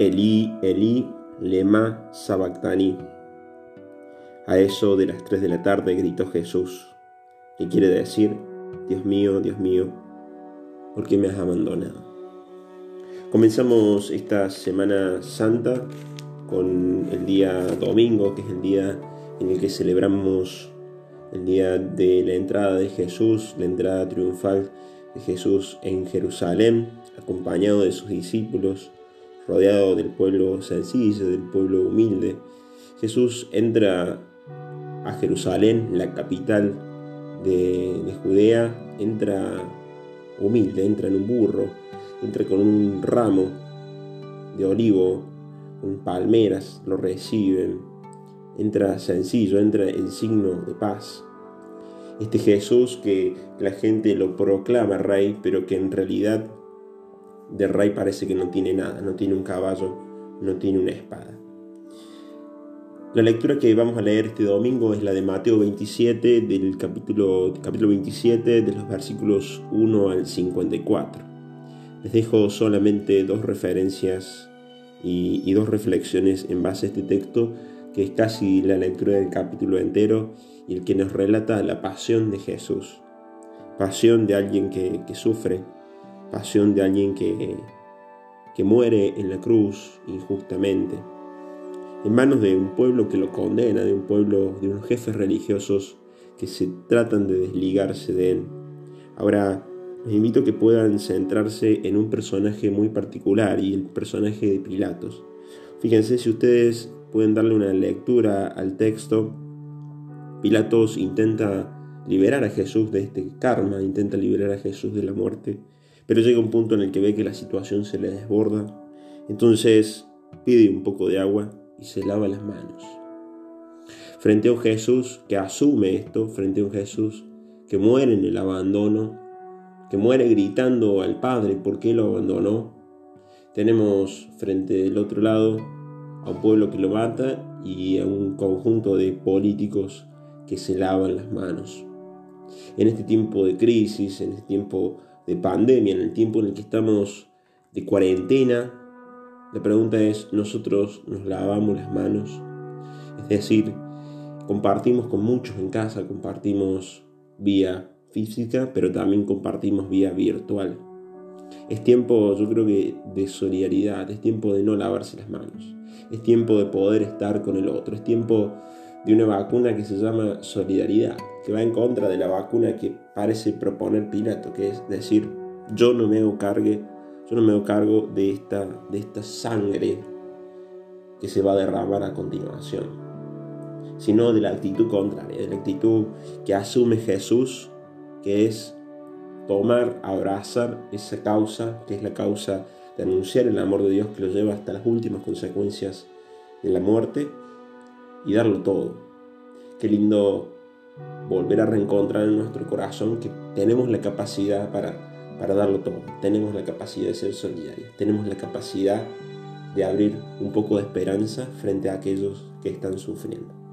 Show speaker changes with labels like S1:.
S1: Elí, Elí, lema sabactani. A eso de las tres de la tarde gritó Jesús, que quiere decir, Dios mío, Dios mío, ¿por qué me has abandonado? Comenzamos esta Semana Santa con el día domingo, que es el día en el que celebramos el día de la entrada de Jesús, la entrada triunfal de Jesús en Jerusalén, acompañado de sus discípulos rodeado del pueblo sencillo, del pueblo humilde. Jesús entra a Jerusalén, la capital de, Judea, entra humilde, entra en un burro, entra con un ramo de olivo, con palmeras, lo reciben, entra sencillo, entra en signo de paz. Este Jesús que la gente lo proclama rey, pero que en realidad de rey parece que no tiene nada, no tiene un caballo, no tiene una espada. La lectura que vamos a leer este domingo es la de Mateo 27, del capítulo, capítulo 27, de los versículos 1 al 54. Les dejo solamente dos referencias y, dos reflexiones en base a este texto, que es casi la lectura del capítulo entero y el que nos relata la pasión de Jesús. Pasión de alguien que, que sufre, pasión de alguien que, que muere en la cruz injustamente, en manos de un pueblo que lo condena, de un pueblo, de unos jefes religiosos que se tratan de desligarse de él. Ahora, les invito a que puedan centrarse en un personaje muy particular y el personaje de Pilatos. Fíjense si ustedes pueden darle una lectura al texto. Pilatos intenta liberar a Jesús de este karma, intenta liberar a Jesús de la muerte pero llega un punto en el que ve que la situación se le desborda, entonces pide un poco de agua y se lava las manos. Frente a un Jesús que asume esto, frente a un Jesús que muere en el abandono, que muere gritando al Padre por qué lo abandonó, tenemos frente del otro lado a un pueblo que lo mata y a un conjunto de políticos que se lavan las manos. En este tiempo de crisis, en este tiempo de pandemia, en el tiempo en el que estamos de cuarentena, la pregunta es, ¿nosotros nos lavamos las manos? Es decir, compartimos con muchos en casa, compartimos vía física, pero también compartimos vía virtual. Es tiempo, yo creo que, de solidaridad, es tiempo de no lavarse las manos, es tiempo de poder estar con el otro, es tiempo de una vacuna que se llama solidaridad, que va en contra de la vacuna que parece proponer Pilato, que es decir, yo no me hago cargue, yo no me hago cargo de esta, de esta sangre que se va a derramar a continuación, sino de la actitud contraria, de la actitud que asume Jesús, que es tomar, abrazar esa causa, que es la causa de anunciar el amor de Dios que lo lleva hasta las últimas consecuencias de la muerte y darlo todo. Qué lindo volver a reencontrar en nuestro corazón que tenemos la capacidad para, para darlo todo, tenemos la capacidad de ser solidarios, tenemos la capacidad de abrir un poco de esperanza frente a aquellos que están sufriendo.